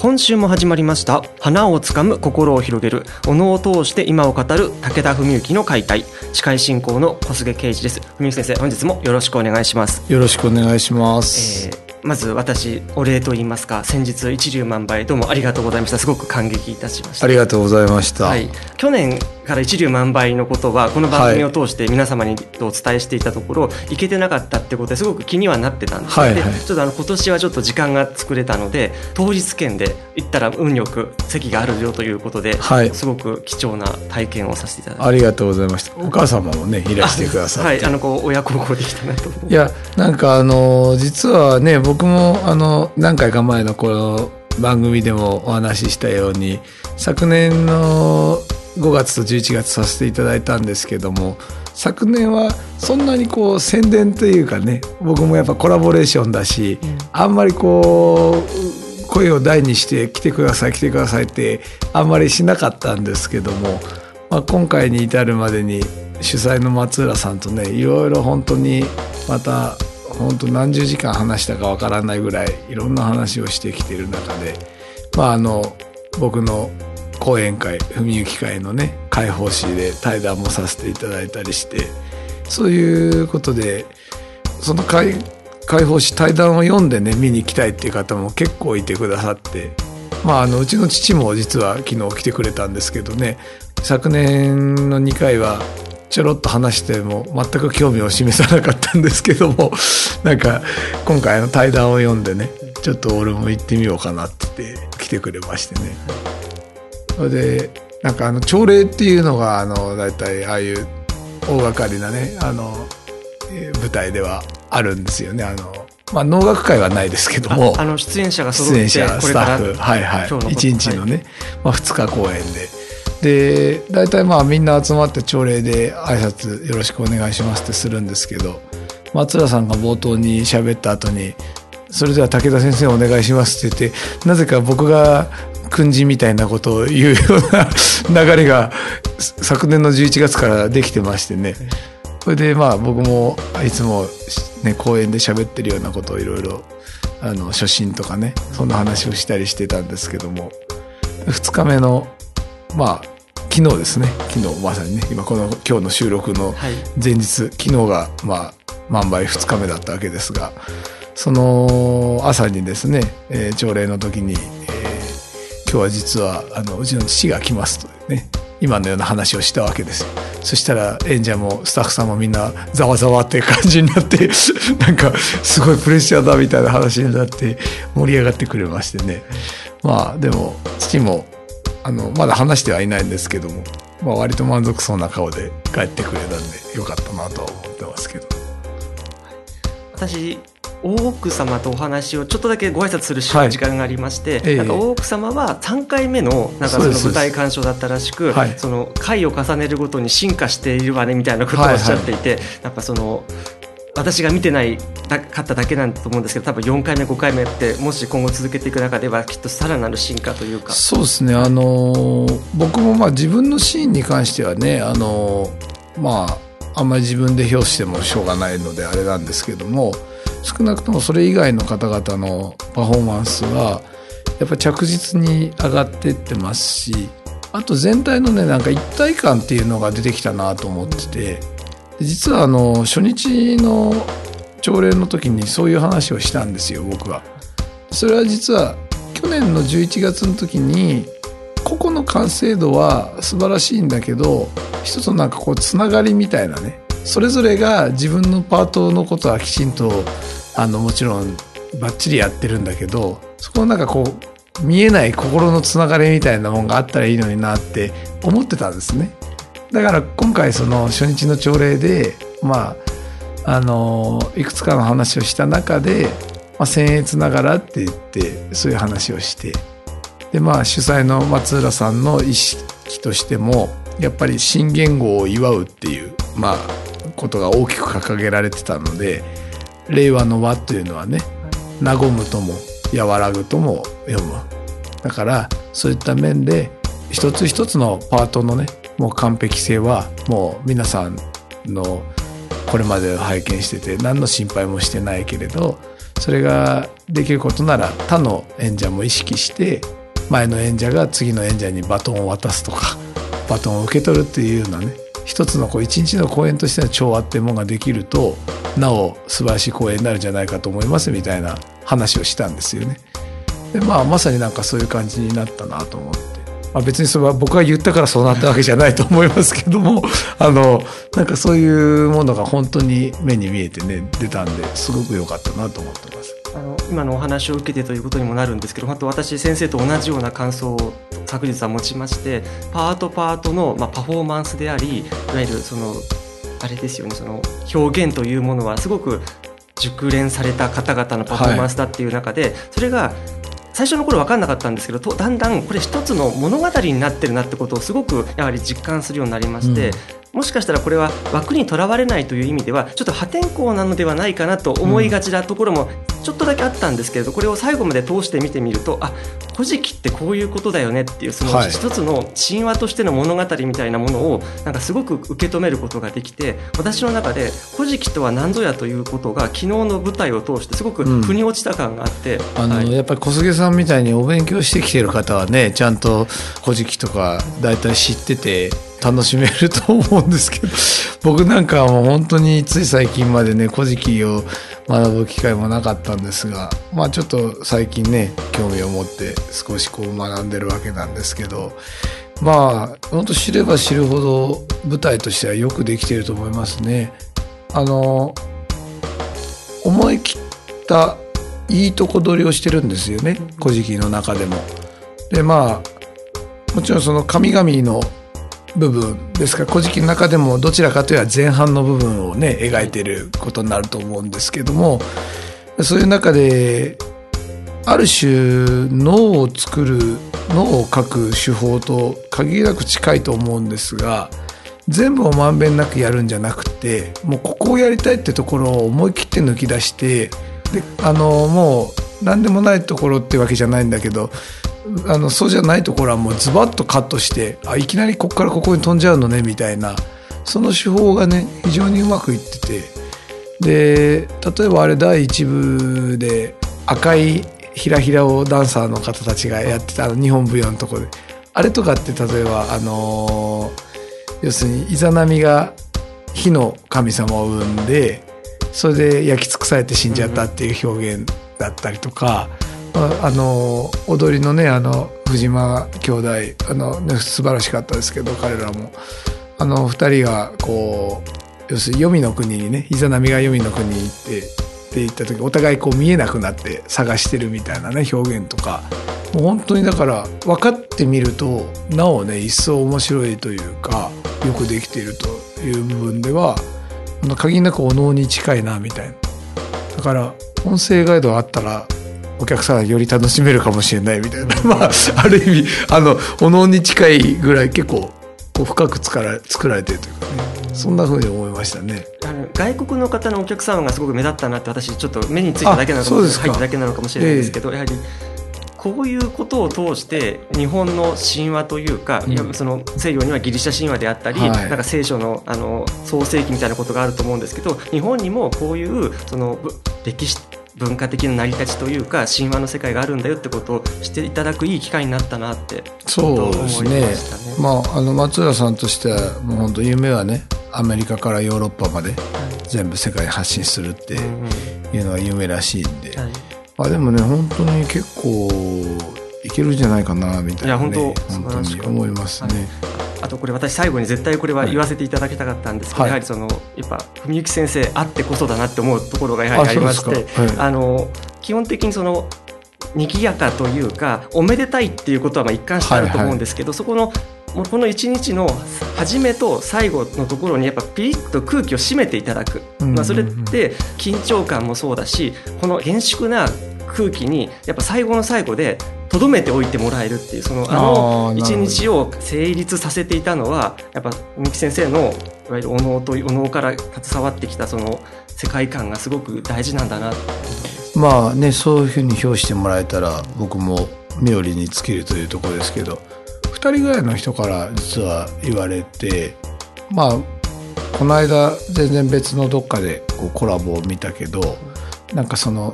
今週も始まりました。花をつかむ心を広げる。お能を通して今を語る武田文幸の解体。司会進行の小菅圭司です。文幸先生本日もよろしくお願いします。よろしくお願いします、えーまず私お礼と言いますか先日一粒万倍どうもありがとうございました。すごく感激いたしました。ありがとうございました、はい、去年から一粒万倍のことはこの番組を通して皆様にお伝えしていたところ、い、けてなかったってことですごく気にはなってたんです、はいはい。でちょっとあの今年はちょっと時間が作れたので当日券で行ったら運よく席があるよということで、はい。すごく貴重な体験をさせていただいて。ありがとうございました。お母様もねいらしてくださって。はい。あのこう親孝行できたなといやなんかあの実はね僕もあの何回か前のこの番組でもお話ししたように昨年の5月と11月させていただいたんですけども昨年はそんなにこう宣伝というかね僕もやっぱコラボレーションだし、あんまりこう声を大にして来てください来てくださいってあんまりしなかったんですけども、まあ、今回に至るまでに主催の松浦さんとねいろいろ本当にまた本当何十時間話したかわからないぐらいいろんな話をしてきてる中でまああの僕の講演会文幸会のね開放誌で対談もさせていただいたりしてそういうことでその開開放誌対談を読んでね見に行きたいっていう方も結構いてくださってまああのうちの父も実は昨日来てくれたんですけどね昨年の2回はちょろっと話しても全く興味を示さなかったんですけども なんか今回の対談を読んでねちょっと俺も行ってみようかなって言って来てくれましてね。それでなんかあの朝礼っていうのがあの大体ああいう大掛かりなねあのえー舞台ではあるんですよね。あのまあ能楽会はないですけどもあの出演者が揃出って演者スタッフはいはい。今日のこと1日のね、まあ、2日公演でで大体まあみんな集まって朝礼で挨拶よろしくお願いしますってするんですけど松浦さんが冒頭に喋った後に「それでは武田先生お願いします」って言ってなぜか僕が訓示みたいなことを言うような 流れが昨年の11月からできてましてね。それでまあ僕もいつもね公演で喋ってるようなことをいろいろあの初心とかねそんな話をしたりしてたんですけども2日目のまあ昨日ですね。昨日まさにね今この今日の収録のはい。前日昨日がまあ万倍2日目だったわけですがその朝にですね、えー朝礼の時に、えー今日は実はあのうちの父が来ますとね今のような話をしたわけです。よそしたら演者もスタッフさんもみんなざわざわっていう感じになって なんかすごいプレッシャーだみたいな話になって盛り上がってくれましてね。まあでも父もあのまだ話してはいないんですけども、まあ、割と満足そうな顔で帰ってくれたんでよかったなとは思ってますけど。私大奥様とお話をちょっとだけご挨拶するはい。時間がありまして、ええ。なんか大奥様は3回目のなんかその舞台鑑賞だったらしく、はい。その回を重ねるごとに進化しているわねみたいなことをおっしゃっていて、やっぱその私が見てないだかっただけなんだと思うんですけど多分4回目5回目ってもし今後続けていく中ではきっとさらなる進化というか。そうですね。あの僕もまあ自分のシーンに関してはねあのまああんまり自分で表してもしょうがないのであれなんですけども少なくともそれ以外の方々のパフォーマンスはやっぱ着実に上がってってますしあと全体のねなんか一体感っていうのが出てきたなと思ってて実はあの初日の朝礼の時にそういう話をしたんですよ僕は。それは実は去年の11月の時に個々の完成度は素晴らしいんだけど一つのなんかこうつながりみたいなねそれぞれが自分のパートのことはきちんとあのもちろんバッチリやってるんだけどそこのなんかこう見えない心のつながりみたいなもんがあったらいいのになって思ってたんですね。だから今回その初日の朝礼でまああのいくつかの話をした中で、まあ、僭越ながらって言ってそういう話をしてでまあ主催の松浦さんの意識としてもやっぱり新元号を祝うっていうまあことが大きく掲げられてたので令和の和というのはね和むとも和らぐとも読む。だからそういった面で一つ一つのパートのねもう完璧性はもう皆さんのこれまで拝見してて何の心配もしてないけれどそれができることなら他の演者も意識して前の演者が次の演者にバトンを渡すとかバトンを受け取るっていうようなね一つのこう一日の公演としての調和っていうものができるとなお素晴らしい公演になるんじゃないかと思いますみたいな話をしたんですよね。でまあまさになんかそういう感じになったなと思って。まあ、別にそれは僕が言ったからそうなったわけじゃないと思いますけども あのなんかそういうものが本当に目に見えてね出たんですごく良かったなと思ってます。あの今のお話を受けてということにもなるんですけど本当私先生と同じような感想を昨日は持ちましてパートパートの、まあ、パフォーマンスでありいわゆるそのあれですよねその表現というものはすごく熟練された方々のパフォーマンスだっていう中で、はい、それが最初の頃分かんなかったんですけどだんだんこれ一つの物語になってるなってことをすごくやはり実感するようになりまして、うもしかしたらこれは枠にとらわれないという意味ではちょっと破天荒なのではないかなと思いがちなところもちょっとだけあったんですけれどこれを最後まで通して見てみるとあ古事記ってこういうことだよねっていうその一つの神話としての物語みたいなものをなんかすごく受け止めることができて私の中で「古事記とは何ぞや」ということが昨日の舞台を通してすごく腑に落ちた感があって、うん、あの、はい、やっぱり小菅さんみたいにお勉強してきてる方はねちゃんと「古事記」とか大体知ってて楽しめると思うんですけど僕なんかはもう本当につい最近までね「古事記」を学ぶ機会もなかったんですがまあちょっと最近ね興味を持って少しこう学んでるわけなんですけどまあ本当知れば知るほど舞台としてはよくできていると思いますね。あの思い切ったいいとこ取りをしてるんですよね「古事記」の中でも。でまあもちろんその神々の部分ですから「古事記」の中でもどちらかというと前半の部分をね描いてることになると思うんですけどもそういう中である種脳を作る脳を書く手法と限りなく近いと思うんですが全部をまんべんなくやるんじゃなくてもうここをやりたいってところを思い切って抜き出してであのもう何でもないところってわけじゃないんだけどあのそうじゃないところはもうズバッとカットしてあいきなりここからここに飛んじゃうのねみたいなその手法がね非常にうまくいっててで例えばあれ第1部で赤いひらひらをダンサーの方たちがやってたあの日本舞踊のとこであれとかって例えばあの、要するにイザナミが火の神様を生んでそれで焼き尽くされて死んじゃったっていう表現だったりとか。あの踊りのねあの藤間兄弟あの、ね、素晴らしかったですけど彼らも。あの2人がこう要するに黄泉の国にねイザナミが黄泉の国に行ってって言った時お互いこう見えなくなって探してるみたいなね表現とか。もう本当にだから分かってみるとなおね一層面白いというかよくできているという部分では限りなくお能に近いなみたいな。だから音声ガイドあったらお客さんより楽しめるかもしれないみたいな、まあ、ある意味あのお能に近いぐらい結構こう深く作ら作られてるというか。ねそんなふうに思いましたね。あの外国の方のお客様がすごく目立ったなって私ちょっと目についただけなのかもしれない入っただけなのかもしれないですけど、えー、やはりこういうことを通して日本の神話というか、うん、その西洋にはギリシャ神話であったり、はい、なんか聖書のあの創世記みたいなことがあると思うんですけど日本にもこういうその歴史文化的な成り立ちというか神話の世界があるんだよってことをしていただくいい機会になったなってそうですね、ね、まああの松浦さんとしてはもう本当夢はねアメリカからヨーロッパまで全部世界に発信するっていうのは夢らしいんで、はい、まあでもね本当に結構いけるんじゃないかなみたいな、ね、いや本当本当に思いますね。はいあとこれ私最後に絶対これは言わせていただきたかったんですけど、はい。やはりそのやっぱ文幸先生あってこそだなって思うところがやはりありましてはい。あの基本的にその賑やかというかおめでたいっていうことはまあ一貫してあると思うんですけど、そこのもうこの一日の初めと最後のところにやっぱピリッと空気を締めていただく、うん。まあ、それって緊張感もそうだしこの厳粛な空気にやっぱ最後の最後でとどめておいてもらえるっていうそのあの一日を成立させていたのはやっぱ三木先生のいわゆるお能とお能から携わってきたその世界観がすごく大事なんだなまあねそういうふうに評してもらえたら僕も冥利に尽きるというところですけど2人ぐらいの人から実は言われてまあこの間全然別のどっかでこうコラボを見たけどなんかその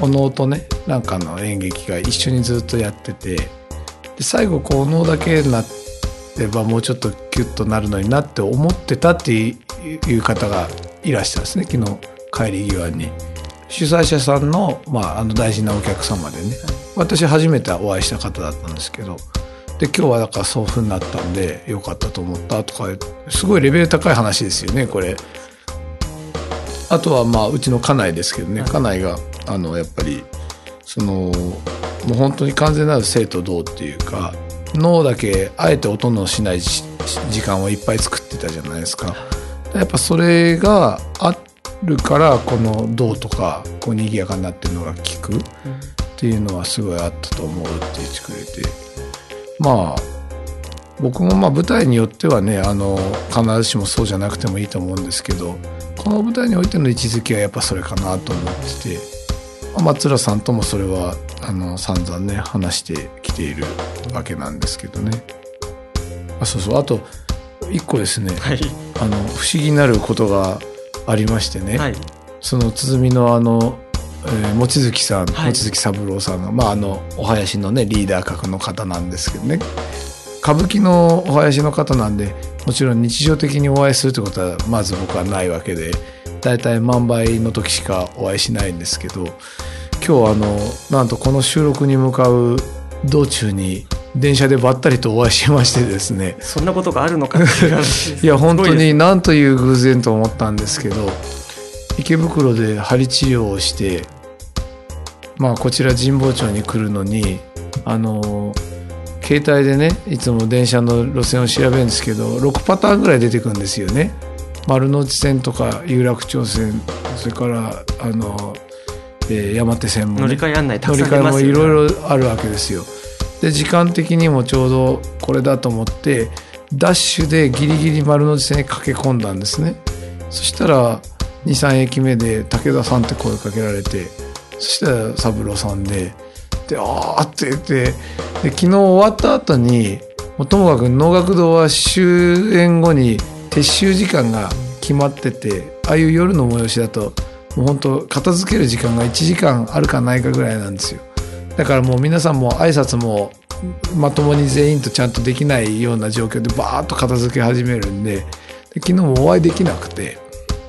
お能とねなんかの演劇が一緒にずっとやっててで最後こうお能だけになればもうちょっとキュッとなるのになって思ってたっていう方がいらしたんですね昨日帰り際に。主催者さんの,、まあ、あの大事なお客様でね私初めてお会いした方だったんですけどで今日はだからそういうふうになったんでよかったと思ったとかすごいレベル高い話ですよねこれ。あとはまあうちの家内ですけどね、はい家内があのやっぱりそのもう本当に完全なる生と同っていうか脳だけあえて音のしない時間をいっぱい作ってたじゃないですか。やっぱそれがあるからこの銅とかこう賑やかになってるのが効く。っていうのはすごいあったと思うって言ってくれて。まあ僕もまあ舞台によってはねあの必ずしもそうじゃなくてもいいと思うんですけどこの舞台においての位置づけはやっぱそれかなと思ってて、松浦さんともそれはあの散々ね話してきているわけなんですけどね。あそうそう。あと一個ですね、はい。あの不思議なることがありましてね、はい。その鼓のあの、えー望月さん、はい。望月三郎さんが、まあ、あのお囃子のねリーダー格の方なんですけどね。歌舞伎のお囃子の方なんでもちろん日常的にお会いするってことはまず僕はないわけでだいたい万倍の時しかお会いしないんですけど今日あのなんとこの収録に向かう道中に電車でばったりとお会いしましてですね。そんなことがあるのかいや本当になんという偶然と思ったんですけど池袋で針治療をしてまあこちら神保町に来るのにあの携帯でねいつも電車の路線を調べるんですけど6パターンぐらい出てくるんですよね。丸の内線とか有楽町線それからあの、えー山手線も、ね、乗り換え案内た乗りくさん出ますよ換えもいろいろあるわけですよ。で時間的にもちょうどこれだと思ってダッシュでギリギリ丸の内線に駆け込んだんですね。そしたら23駅目で武田さんって声かけられてそしたら三郎さんでであーって言って。で昨日終わった後にともかく能楽堂は終演後に撤収時間が決まっててああいう夜の催しだともう本当片付ける時間が1時間あるかないかぐらいなんですよ。だからもう皆さんも挨拶もまともに全員とちゃんとできないような状況でバーッと片付け始めるんでで昨日もお会いできなくて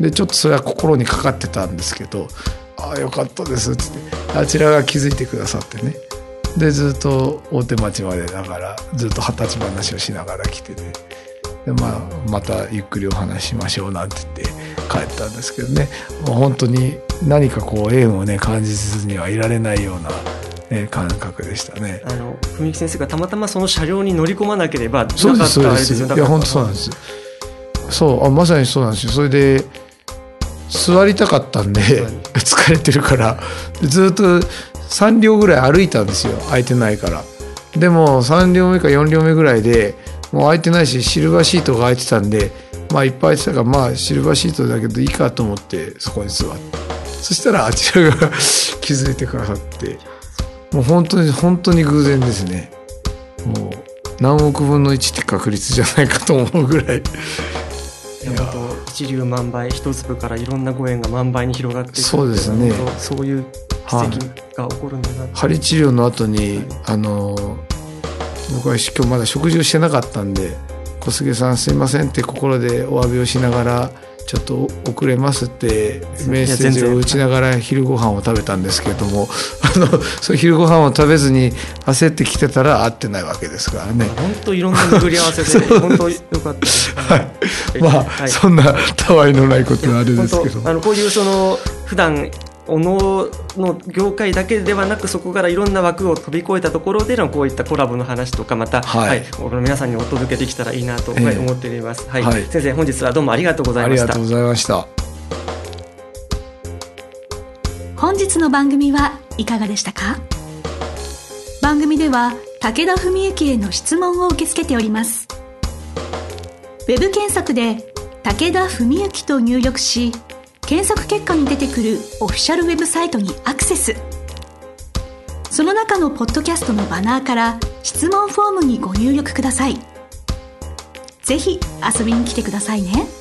でちょっとそれは心にかかってたんですけど「ああよかったです」っつってあちらが気づいてくださってね。でずっと大手町までだからずっと二十歳話をしながら来ててで、まあ、またゆっくりお話ししましょうなんて言って帰ったんですけどね。本当に何かこう縁をね感じずにはいられないような、ね、感覚でしたね。あの文木先生がたまたまその車両に乗り込まなければなかそうですそうったあですれです。いや本当そうなんです。そうあまさにそうなんですよ。それで座りたかったんで疲れてるから。ずっと3両ぐらい歩いたんですよ空いてないから。でも3両目か4両目ぐらいでもう空いてないしシルバーシートが空いてたんでまあいっぱい空いてたからまあシルバーシートだけどいいかと思ってそこに座って。そしたらあちらが 気づいてくださって。もう本当に本当に偶然ですね。もう何億分の1って確率じゃないかと思うぐらい。いや一粒万倍一粒からいろんなご縁が万倍に広がっていくそうですね。そういう奇跡が起こるんだなって。針治療の後にあの僕は今日まだ食事をしてなかったんで「小菅さんすいません」って心でお詫びをしながらちょっと遅れますってメッセージを打ちながら昼ご飯を食べたんですけれども あのその昼ご飯を食べずに焦ってきてたら会ってないわけですからね。本当いろんな巡り合わせで 本当よかったです。はい、まあ、はい、そんなたわいのないことはあれですけど。あのこういうその普段おのの業界だけではなくそこからいろんな枠を飛び越えたところでのこういったコラボの話とかまた、はい、はい、皆さんにお届けできたらいいなと思っております、えー、はい、はい、先生本日はどうもありがとうございました。ありがとうございました。本日の番組はいかがでしたか？番組では武田文幸への質問を受け付けております。ウェブ検索で武田文幸と入力し検索結果に出てくるオフィシャルウェブサイトにアクセスその中のポッドキャストのバナーから質問フォームにご入力くださいぜひ遊びに来てくださいね。